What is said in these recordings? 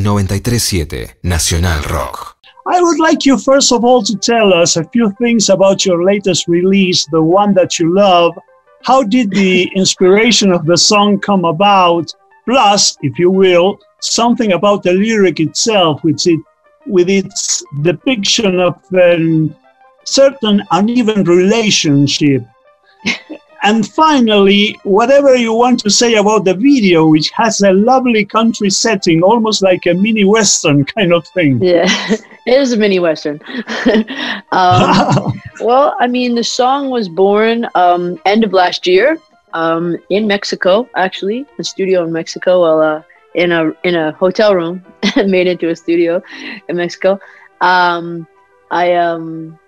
937 Nacional Rock. I would like you, first of all, to tell us a few things about your latest release, the one that you love. How did the inspiration of the song come about? Plus, if you will, something about the lyric itself, which it, with its depiction of a certain uneven relationship and finally, whatever you want to say about the video, which has a lovely country setting, almost like a mini western kind of thing. Yeah, it is a mini western. um, well, I mean, the song was born um, end of last year um, in Mexico, actually, a studio in Mexico. Well, uh, in a in a hotel room, made into a studio in Mexico. Um, I um,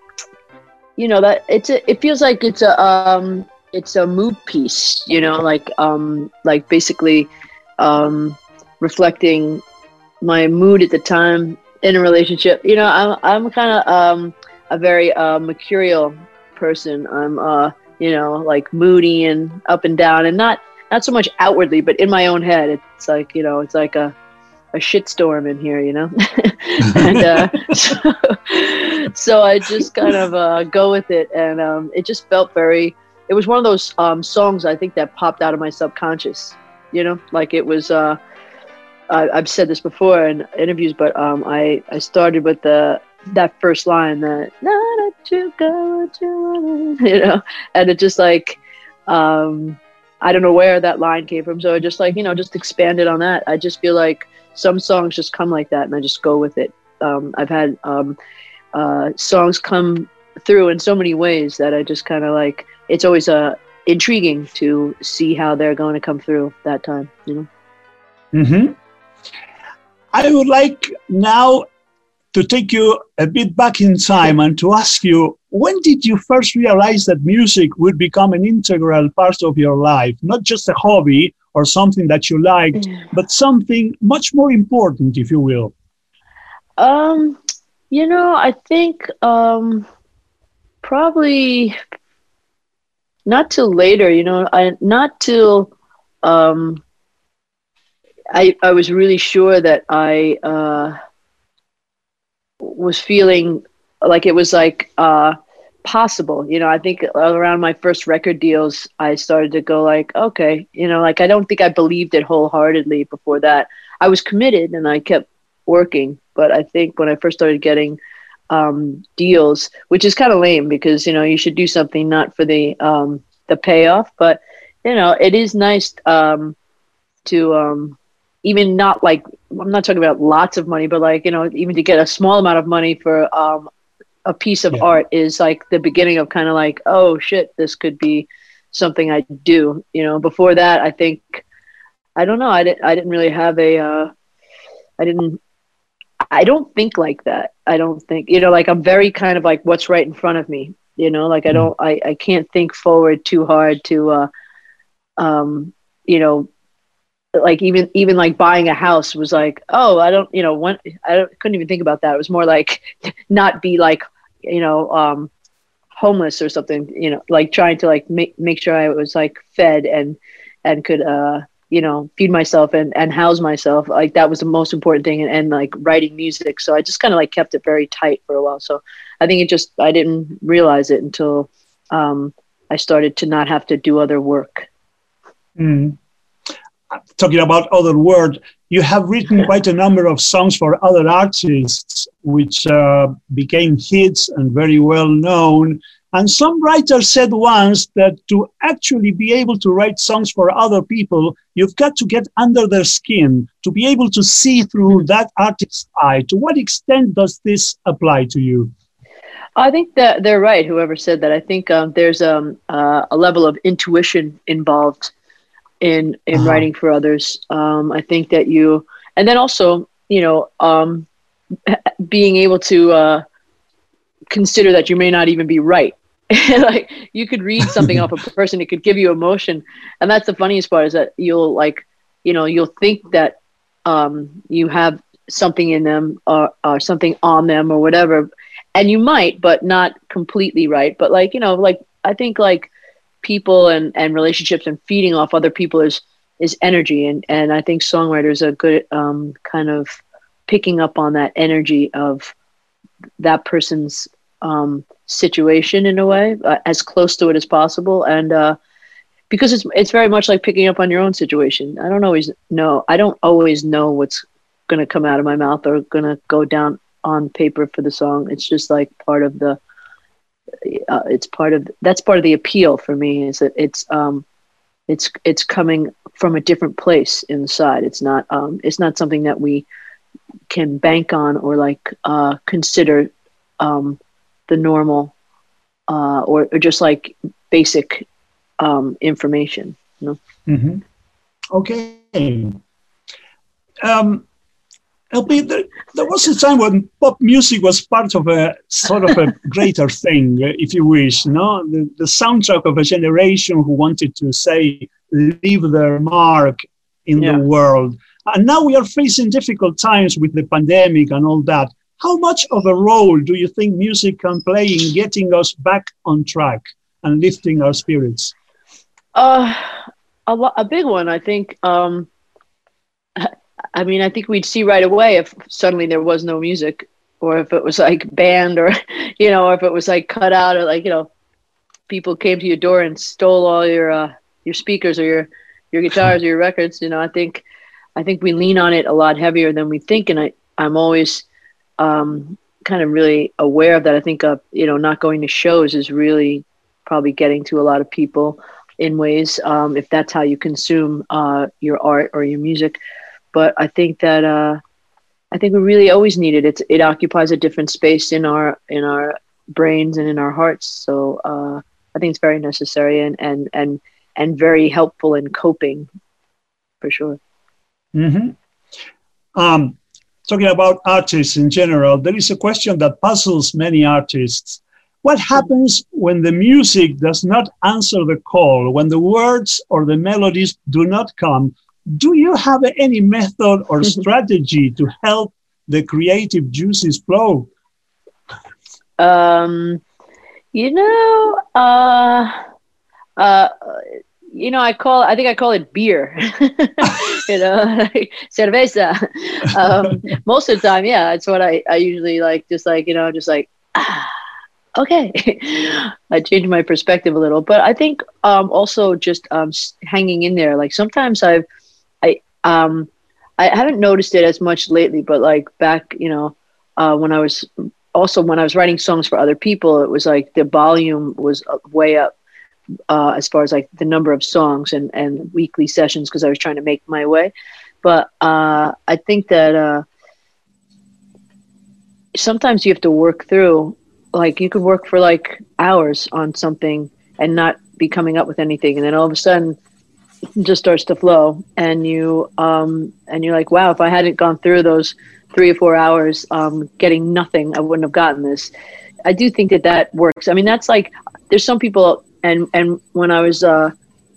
you know that it's a, it feels like it's a um it's a mood piece, you know, like um like basically um reflecting my mood at the time in a relationship. You know, I'm I'm kind of um a very uh, mercurial person. I'm uh you know like moody and up and down, and not not so much outwardly, but in my own head, it's like you know it's like a a shitstorm in here, you know. and uh, so, so, I just kind of uh, go with it, and um, it just felt very it was one of those um, songs I think that popped out of my subconscious. You know, like it was. Uh, I, have said this before in interviews, but um, I I started with the that first line that not go to you know, and it just like um, I don't know where that line came from, so I just like you know just expanded on that. I just feel like some songs just come like that, and I just go with it. Um, I've had um, uh, songs come through in so many ways that I just kind of like it's always uh, intriguing to see how they're going to come through that time. You know. Mm-hmm. I would like now to take you a bit back in time and to ask you when did you first realize that music would become an integral part of your life, not just a hobby or something that you liked, but something much more important, if you will? Um, you know, I think um, probably not till later, you know, I not till um, I I was really sure that I uh, was feeling like it was like uh, possible. You know, I think around my first record deals, I started to go like, okay, you know, like I don't think I believed it wholeheartedly before that. I was committed and I kept working, but I think when I first started getting um, deals, which is kind of lame because you know you should do something not for the um, the payoff, but you know it is nice um, to um, even not like I'm not talking about lots of money, but like you know even to get a small amount of money for um, a piece of yeah. art is like the beginning of kind of like oh shit this could be something I do. You know before that I think I don't know I didn't I didn't really have a uh, I didn't I don't think like that. I don't think, you know, like I'm very kind of like what's right in front of me, you know, like I mm-hmm. don't, I, I can't think forward too hard to, uh, um, you know, like even, even like buying a house was like, oh, I don't, you know, when I don't, couldn't even think about that. It was more like not be like, you know, um, homeless or something, you know, like trying to like make, make sure I was like fed and, and could, uh, you know feed myself and and house myself like that was the most important thing and, and like writing music. So i just kind of like kept it very tight for a while. So i think it just i didn't realize it until um, i started to not have to do other work. Mm. talking about other work you have written quite a number of songs for other artists which uh, became hits and very well known and some writers said once that to actually be able to write songs for other people, you've got to get under their skin to be able to see through that artist's eye. To what extent does this apply to you? I think that they're right. Whoever said that, I think um, there's um, uh, a level of intuition involved in in uh-huh. writing for others. Um, I think that you, and then also, you know, um, being able to uh, consider that you may not even be right like you could read something off a person it could give you emotion. And that's the funniest part is that you'll like you know you'll think that um, you have something in them or, or something on them or whatever. And you might but not completely right? But like you know like i think like people and and relationships and feeding off other people is is energy. And and i think songwriters are good um, kind of picking up on that energy of that person's um, situation in a way, uh, as close to it as possible, and uh, because it's it's very much like picking up on your own situation. I don't always know. I don't always know what's going to come out of my mouth or going to go down on paper for the song. It's just like part of the. Uh, it's part of that's part of the appeal for me is that it's um, it's it's coming from a different place inside. It's not um, it's not something that we can bank on or like uh, consider um, the normal uh, or, or just like basic um, information. You know? mm-hmm. Okay. Um, LP, there, there, was a time when pop music was part of a sort of a greater thing, if you wish, no? The, the soundtrack of a generation who wanted to say, leave their mark in yeah. the world. And now we are facing difficult times with the pandemic and all that. How much of a role do you think music can play in getting us back on track and lifting our spirits? Uh, a, lo- a big one, I think. Um, I mean, I think we'd see right away if suddenly there was no music, or if it was like banned, or you know, or if it was like cut out, or like you know, people came to your door and stole all your uh, your speakers or your your guitars or your records. You know, I think I think we lean on it a lot heavier than we think, and I I'm always um, kind of really aware of that. I think uh, you know, not going to shows is really probably getting to a lot of people in ways um, if that's how you consume uh, your art or your music. But I think that uh, I think we really always need it. It's, it occupies a different space in our in our brains and in our hearts. So uh, I think it's very necessary and and and and very helpful in coping, for sure. Mm-hmm. Um, talking about artists in general, there is a question that puzzles many artists. What happens when the music does not answer the call, when the words or the melodies do not come? Do you have any method or strategy to help the creative juices flow? Um, you know, uh, uh, you know, I call I think I call it beer. you know, cerveza. Um, most of the time, yeah, it's what I, I usually like. Just like you know, just like ah, okay. I change my perspective a little, but I think um, also just um, hanging in there. Like sometimes I've I um I haven't noticed it as much lately, but like back, you know, uh, when I was also when I was writing songs for other people, it was like the volume was way up uh, as far as like the number of songs and, and weekly sessions because I was trying to make my way. But uh, I think that uh, sometimes you have to work through, like you could work for like hours on something and not be coming up with anything, and then all of a sudden it just starts to flow, and you um, and you're like, wow, if I hadn't gone through those three or four hours um, getting nothing, I wouldn't have gotten this. I do think that that works. I mean, that's like there's some people and and when I was uh,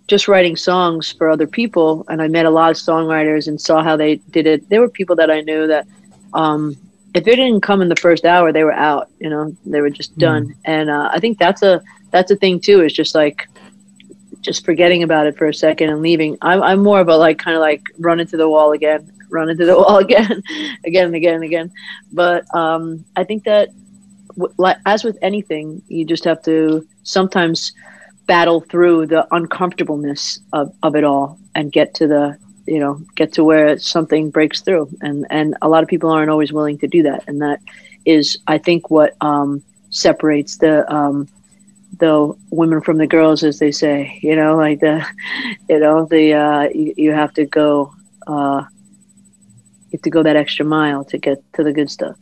just writing songs for other people, and I met a lot of songwriters and saw how they did it. There were people that I knew that um, if it didn't come in the first hour, they were out. You know, they were just done. Mm. And uh, I think that's a that's a thing too. Is just like just forgetting about it for a second and leaving. I'm I'm more of a like kind of like run into the wall again, run into the wall again, again and again and again. But um, I think that as with anything, you just have to sometimes battle through the uncomfortableness of, of it all and get to the you know get to where something breaks through. And and a lot of people aren't always willing to do that. And that is i think what um, separates the um, the women from the girls as they say you know like the you know the uh, you, you have to go uh, you have to go that extra mile to get to the good stuff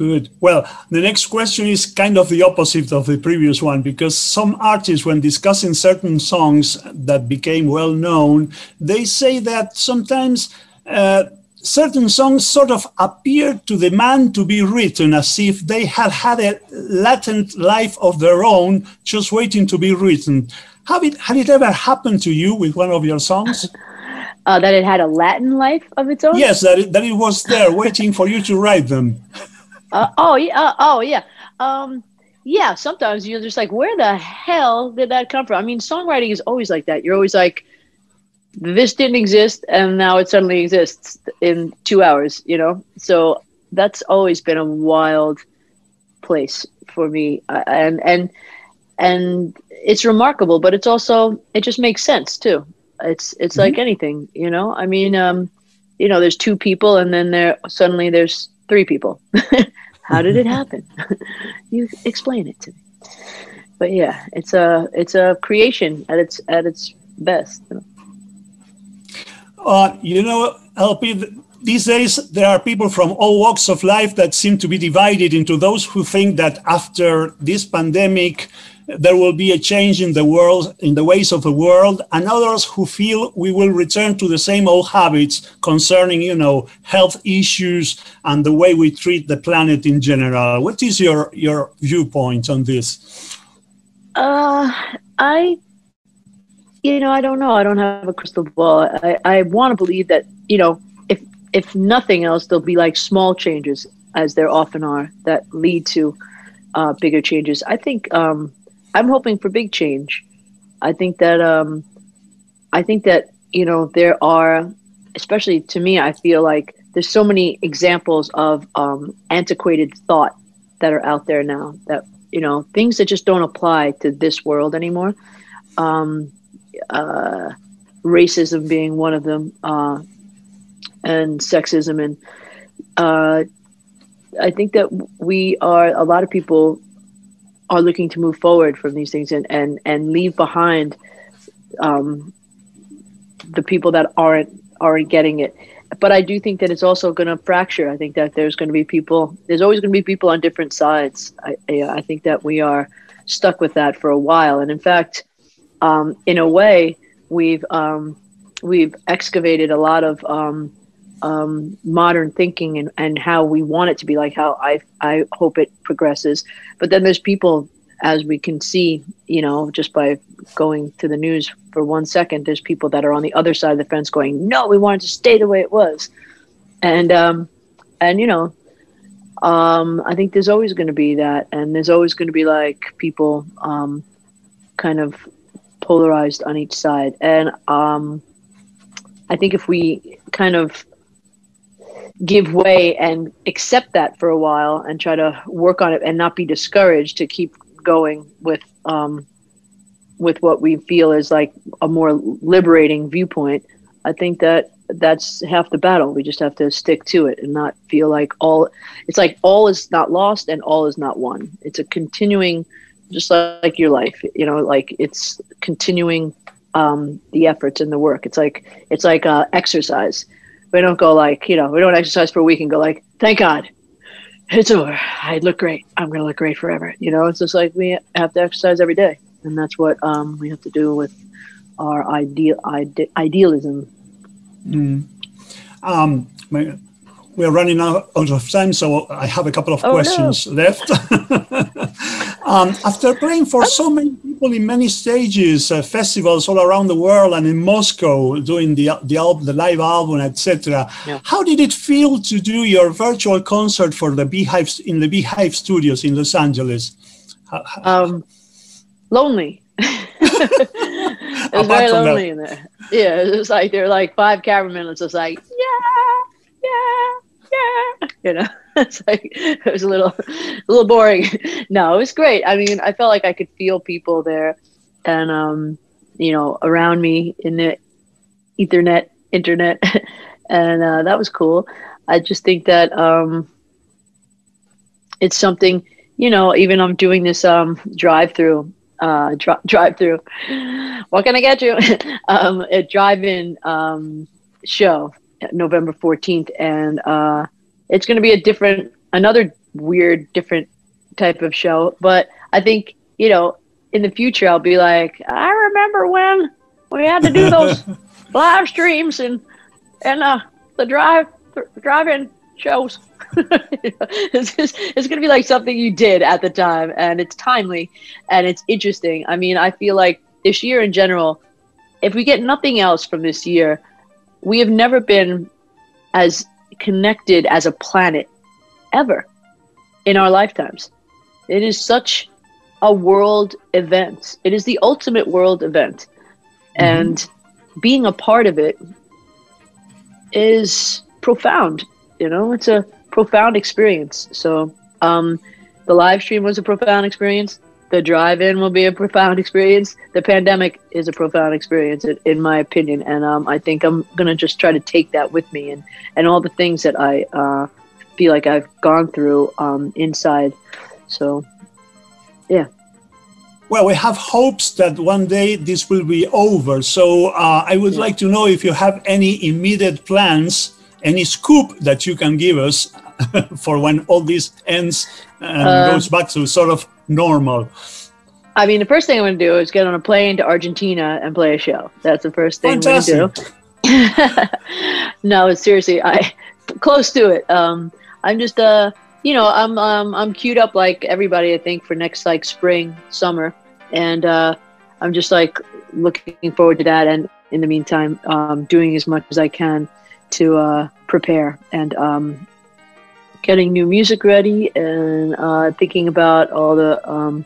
Good. Well, the next question is kind of the opposite of the previous one because some artists, when discussing certain songs that became well known, they say that sometimes uh, certain songs sort of appear to the man to be written as if they had had a latent life of their own, just waiting to be written. Have it, had it ever happened to you with one of your songs? Uh, that it had a Latin life of its own? Yes, that it, that it was there waiting for you to write them. Uh, oh yeah. Uh, oh yeah. Um, yeah. Sometimes you're just like, where the hell did that come from? I mean, songwriting is always like that. You're always like, this didn't exist and now it suddenly exists in two hours you know so that's always been a wild place for me and and and it's remarkable but it's also it just makes sense too it's it's mm-hmm. like anything you know i mean um you know there's two people and then there suddenly there's three people. How did it happen? You explain it to me. But yeah it's a it's a creation at its at its best. You know? Uh, you know, LP, these days there are people from all walks of life that seem to be divided into those who think that after this pandemic, there will be a change in the world, in the ways of the world, and others who feel we will return to the same old habits concerning, you know, health issues and the way we treat the planet in general. What is your your viewpoint on this? Uh, I you know, I don't know. I don't have a crystal ball. I, I want to believe that, you know, if if nothing else, there'll be like small changes, as there often are, that lead to uh, bigger changes. I think um, I'm hoping for big change. I think that um, I think that you know there are, especially to me, I feel like there's so many examples of um, antiquated thought that are out there now. That you know things that just don't apply to this world anymore. Um, uh, racism being one of them, uh, and sexism. And uh, I think that we are, a lot of people are looking to move forward from these things and, and, and leave behind um, the people that aren't aren't getting it. But I do think that it's also going to fracture. I think that there's going to be people. There's always going to be people on different sides. I, I think that we are stuck with that for a while. And in fact, um, in a way, we've um, we've excavated a lot of um, um, modern thinking and, and how we want it to be, like how I I hope it progresses. But then there's people, as we can see, you know, just by going to the news for one second, there's people that are on the other side of the fence going, "No, we want it to stay the way it was," and um, and you know, um, I think there's always going to be that, and there's always going to be like people um, kind of polarized on each side. And um, I think if we kind of give way and accept that for a while and try to work on it and not be discouraged to keep going with um, with what we feel is like a more liberating viewpoint, I think that that's half the battle. We just have to stick to it and not feel like all it's like all is not lost and all is not won. It's a continuing just like your life you know like it's continuing um, the efforts and the work it's like it's like uh, exercise we don't go like you know we don't exercise for a week and go like thank god it's over i look great i'm gonna look great forever you know it's just like we have to exercise every day and that's what um, we have to do with our ideal ide- idealism mm. um, we're running out of time, so I have a couple of oh, questions no. left. um, after playing for so many people in many stages, uh, festivals all around the world, and in Moscow doing the the, album, the live album, etc., yeah. how did it feel to do your virtual concert for the Beehive in the Beehive Studios in Los Angeles? Um, lonely. it was very lonely that. in there. Yeah, it was like there were like five cameramen. It's just like yeah, yeah yeah, you know, it's like it was a little, a little boring. no, it was great. I mean, I felt like I could feel people there, and um, you know, around me in the Ethernet, internet, and uh, that was cool. I just think that um, it's something, you know. Even I'm doing this um drive-through uh, dri- drive through. What can I get you? um, a drive-in um, show November 14th, and uh, it's going to be a different, another weird, different type of show. But I think you know, in the future, I'll be like, I remember when we had to do those live streams and and uh, the drive drive-in shows. it's, it's going to be like something you did at the time, and it's timely and it's interesting. I mean, I feel like this year in general, if we get nothing else from this year, we have never been as connected as a planet ever in our lifetimes. It is such a world event. It is the ultimate world event. Mm-hmm. And being a part of it is profound. You know, it's a profound experience. So um, the live stream was a profound experience. The drive-in will be a profound experience. The pandemic is a profound experience, in my opinion, and um, I think I'm gonna just try to take that with me and and all the things that I uh, feel like I've gone through um, inside. So, yeah. Well, we have hopes that one day this will be over. So uh, I would yeah. like to know if you have any immediate plans, any scoop that you can give us for when all this ends and uh, goes back to sort of normal? I mean, the first thing I'm going to do is get on a plane to Argentina and play a show. That's the first thing Fantastic. I'm going to do. no, seriously, I close to it. Um, I'm just uh, you know, I'm um, I'm queued up like everybody. I think for next like spring, summer, and uh, I'm just like looking forward to that. And in the meantime, um, doing as much as I can to uh, prepare and um, getting new music ready and uh, thinking about all the um,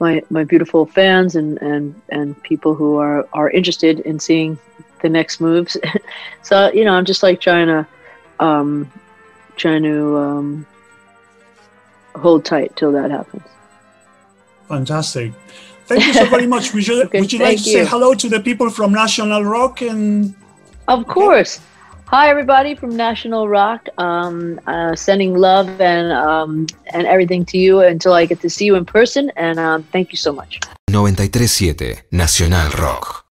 my my beautiful fans and, and and people who are are interested in seeing the next moves. so you know, I'm just like trying to um, trying to um, hold tight till that happens. Fantastic. Thank you so very much. Would you, okay, would you like to you. say hello to the people from National Rock and? Of course. Hi, everybody from National Rock. Um, uh, sending love and um, and everything to you until I get to see you in person. And um, thank you so much. 93.7 Nacional Rock.